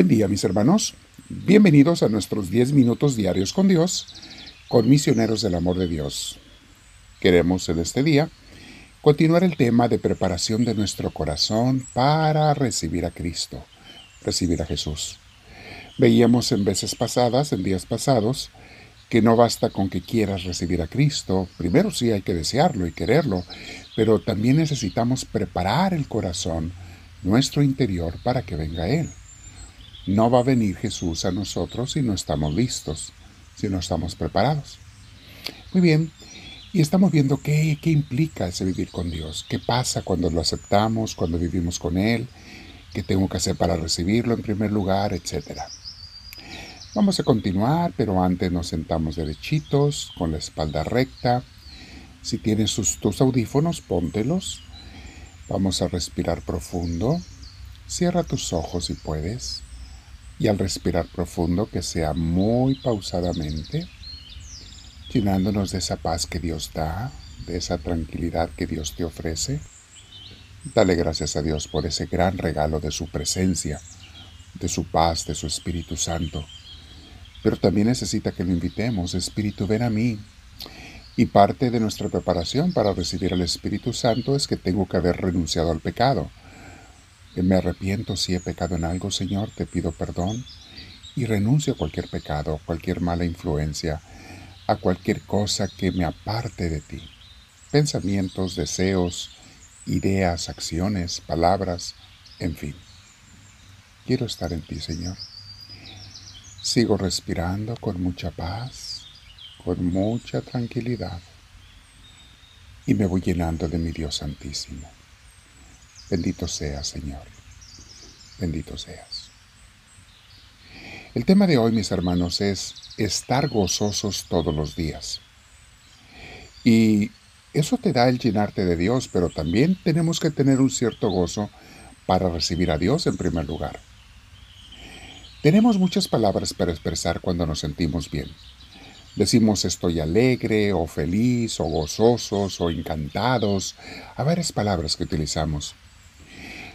Buen día mis hermanos, bienvenidos a nuestros 10 minutos diarios con Dios, con misioneros del amor de Dios. Queremos en este día continuar el tema de preparación de nuestro corazón para recibir a Cristo, recibir a Jesús. Veíamos en veces pasadas, en días pasados, que no basta con que quieras recibir a Cristo, primero sí hay que desearlo y quererlo, pero también necesitamos preparar el corazón, nuestro interior, para que venga Él. No va a venir Jesús a nosotros si no estamos listos, si no estamos preparados. Muy bien, y estamos viendo qué, qué implica ese vivir con Dios, qué pasa cuando lo aceptamos, cuando vivimos con Él, qué tengo que hacer para recibirlo en primer lugar, etc. Vamos a continuar, pero antes nos sentamos derechitos, con la espalda recta. Si tienes tus audífonos, póntelos. Vamos a respirar profundo. Cierra tus ojos si puedes y al respirar profundo que sea muy pausadamente, llenándonos de esa paz que Dios da, de esa tranquilidad que Dios te ofrece. Dale gracias a Dios por ese gran regalo de su presencia, de su paz, de su Espíritu Santo. Pero también necesita que lo invitemos, Espíritu, ven a mí. Y parte de nuestra preparación para recibir al Espíritu Santo es que tengo que haber renunciado al pecado me arrepiento si he pecado en algo, Señor, te pido perdón y renuncio a cualquier pecado, cualquier mala influencia, a cualquier cosa que me aparte de ti. Pensamientos, deseos, ideas, acciones, palabras, en fin. Quiero estar en ti, Señor. Sigo respirando con mucha paz, con mucha tranquilidad, y me voy llenando de mi Dios Santísimo. Bendito seas, Señor. Bendito seas. El tema de hoy, mis hermanos, es estar gozosos todos los días. Y eso te da el llenarte de Dios, pero también tenemos que tener un cierto gozo para recibir a Dios en primer lugar. Tenemos muchas palabras para expresar cuando nos sentimos bien. Decimos estoy alegre o feliz o gozosos o encantados, a varias palabras que utilizamos.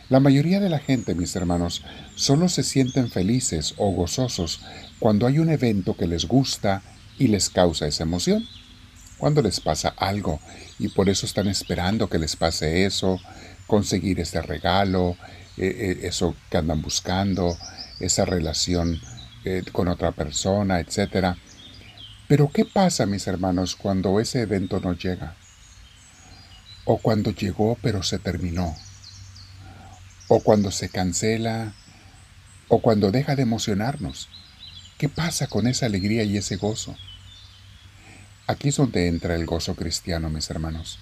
La mayoría de la gente, mis hermanos, solo se sienten felices o gozosos cuando hay un evento que les gusta y les causa esa emoción. Cuando les pasa algo y por eso están esperando que les pase eso, conseguir ese regalo, eh, eh, eso que andan buscando, esa relación eh, con otra persona, etc. Pero ¿qué pasa, mis hermanos, cuando ese evento no llega? O cuando llegó pero se terminó o cuando se cancela, o cuando deja de emocionarnos. ¿Qué pasa con esa alegría y ese gozo? Aquí es donde entra el gozo cristiano, mis hermanos.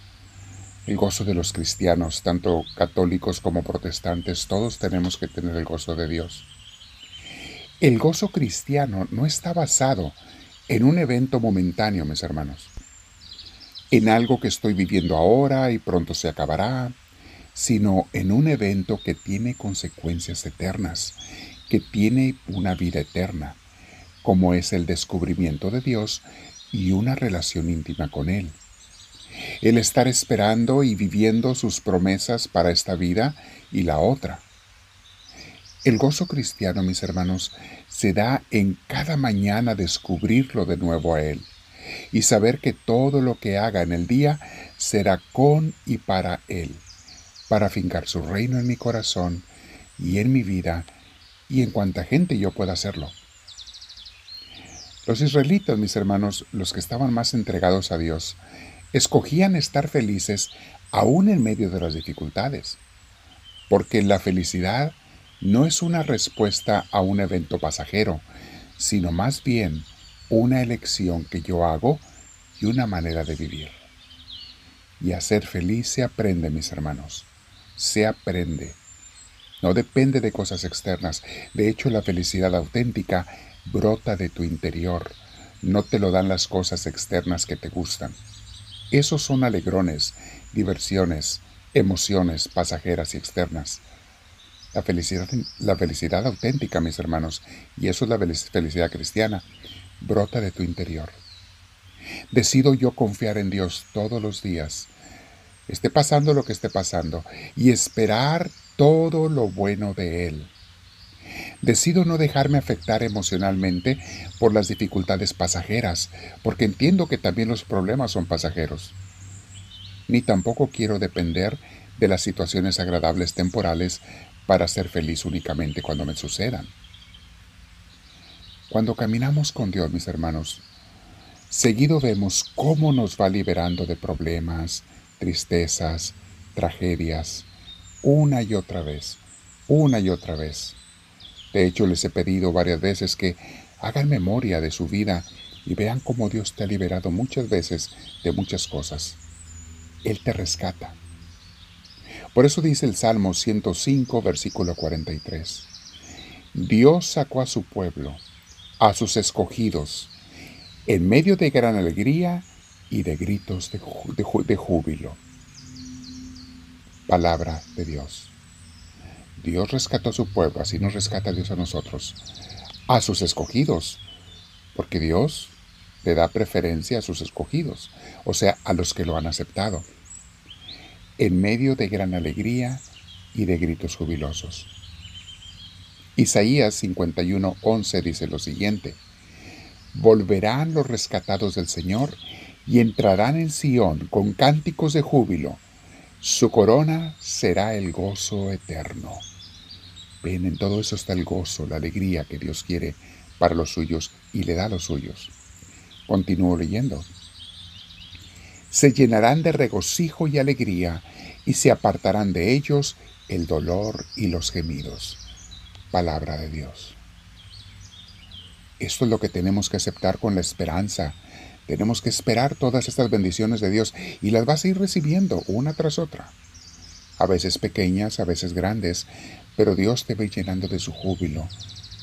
El gozo de los cristianos, tanto católicos como protestantes, todos tenemos que tener el gozo de Dios. El gozo cristiano no está basado en un evento momentáneo, mis hermanos, en algo que estoy viviendo ahora y pronto se acabará, sino en un evento que tiene consecuencias eternas, que tiene una vida eterna, como es el descubrimiento de Dios y una relación íntima con Él. El estar esperando y viviendo sus promesas para esta vida y la otra. El gozo cristiano, mis hermanos, se da en cada mañana descubrirlo de nuevo a Él y saber que todo lo que haga en el día será con y para Él para fincar su reino en mi corazón y en mi vida y en cuanta gente yo pueda hacerlo. Los israelitas, mis hermanos, los que estaban más entregados a Dios, escogían estar felices aún en medio de las dificultades, porque la felicidad no es una respuesta a un evento pasajero, sino más bien una elección que yo hago y una manera de vivir. Y a ser feliz se aprende, mis hermanos se aprende. No depende de cosas externas. De hecho, la felicidad auténtica brota de tu interior. No te lo dan las cosas externas que te gustan. Esos son alegrones, diversiones, emociones pasajeras y externas. La felicidad, la felicidad auténtica, mis hermanos, y eso es la felicidad cristiana, brota de tu interior. Decido yo confiar en Dios todos los días esté pasando lo que esté pasando, y esperar todo lo bueno de Él. Decido no dejarme afectar emocionalmente por las dificultades pasajeras, porque entiendo que también los problemas son pasajeros. Ni tampoco quiero depender de las situaciones agradables temporales para ser feliz únicamente cuando me sucedan. Cuando caminamos con Dios, mis hermanos, seguido vemos cómo nos va liberando de problemas, tristezas, tragedias, una y otra vez, una y otra vez. De hecho, les he pedido varias veces que hagan memoria de su vida y vean cómo Dios te ha liberado muchas veces de muchas cosas. Él te rescata. Por eso dice el Salmo 105, versículo 43. Dios sacó a su pueblo, a sus escogidos, en medio de gran alegría y de gritos de, júbilo. Palabra de Dios. Dios rescató a su pueblo, así nos rescata Dios a nosotros, a sus escogidos, porque Dios le da preferencia a sus escogidos, o sea, a los que lo han aceptado, en medio de gran alegría y de gritos jubilosos. Isaías 51:11 dice lo siguiente: Volverán los rescatados del Señor y entrarán en Sión con cánticos de júbilo. Su corona será el gozo eterno. Ven, en todo eso está el gozo, la alegría que Dios quiere para los suyos y le da a los suyos. Continúo leyendo. Se llenarán de regocijo y alegría y se apartarán de ellos el dolor y los gemidos. Palabra de Dios. Esto es lo que tenemos que aceptar con la esperanza. Tenemos que esperar todas estas bendiciones de Dios y las vas a ir recibiendo una tras otra. A veces pequeñas, a veces grandes, pero Dios te va llenando de su júbilo,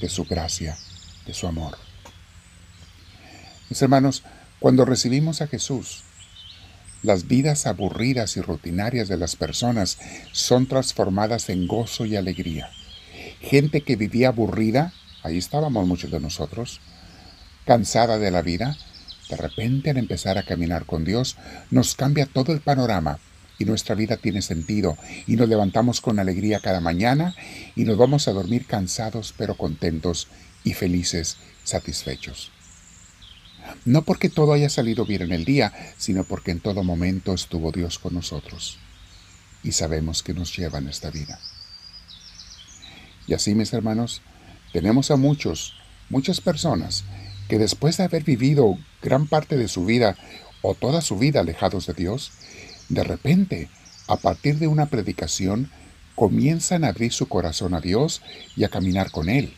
de su gracia, de su amor. Mis hermanos, cuando recibimos a Jesús, las vidas aburridas y rutinarias de las personas son transformadas en gozo y alegría. Gente que vivía aburrida, ahí estábamos muchos de nosotros, cansada de la vida, de repente al empezar a caminar con Dios nos cambia todo el panorama y nuestra vida tiene sentido y nos levantamos con alegría cada mañana y nos vamos a dormir cansados pero contentos y felices, satisfechos. No porque todo haya salido bien en el día, sino porque en todo momento estuvo Dios con nosotros y sabemos que nos lleva en esta vida. Y así, mis hermanos, tenemos a muchos, muchas personas que después de haber vivido gran parte de su vida o toda su vida alejados de Dios, de repente, a partir de una predicación, comienzan a abrir su corazón a Dios y a caminar con Él.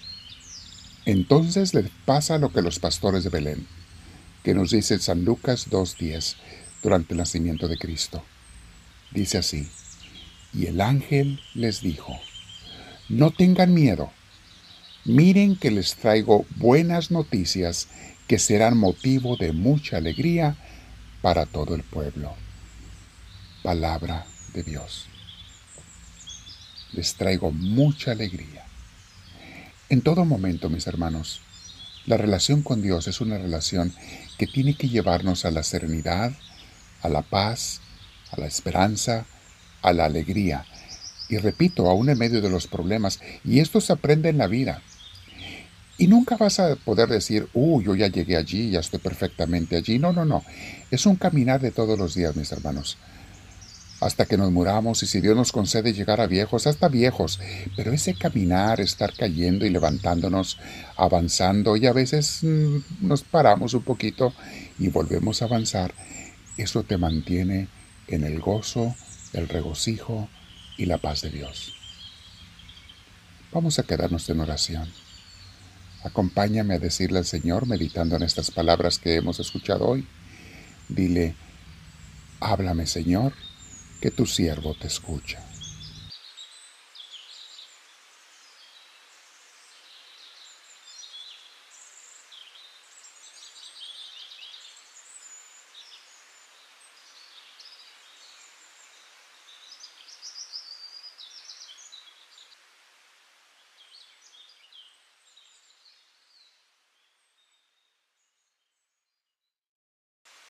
Entonces les pasa lo que los pastores de Belén, que nos dice San Lucas 2.10 durante el nacimiento de Cristo. Dice así, y el ángel les dijo, no tengan miedo, miren que les traigo buenas noticias que serán motivo de mucha alegría para todo el pueblo palabra de Dios. Les traigo mucha alegría. En todo momento, mis hermanos, la relación con Dios es una relación que tiene que llevarnos a la serenidad, a la paz, a la esperanza, a la alegría. Y repito, aún en medio de los problemas, y esto se aprende en la vida. Y nunca vas a poder decir, uh, yo ya llegué allí, ya estoy perfectamente allí. No, no, no. Es un caminar de todos los días, mis hermanos hasta que nos muramos y si Dios nos concede llegar a viejos, hasta viejos. Pero ese caminar, estar cayendo y levantándonos, avanzando y a veces mm, nos paramos un poquito y volvemos a avanzar, eso te mantiene en el gozo, el regocijo y la paz de Dios. Vamos a quedarnos en oración. Acompáñame a decirle al Señor, meditando en estas palabras que hemos escuchado hoy. Dile, háblame Señor, que tu siervo te escucha.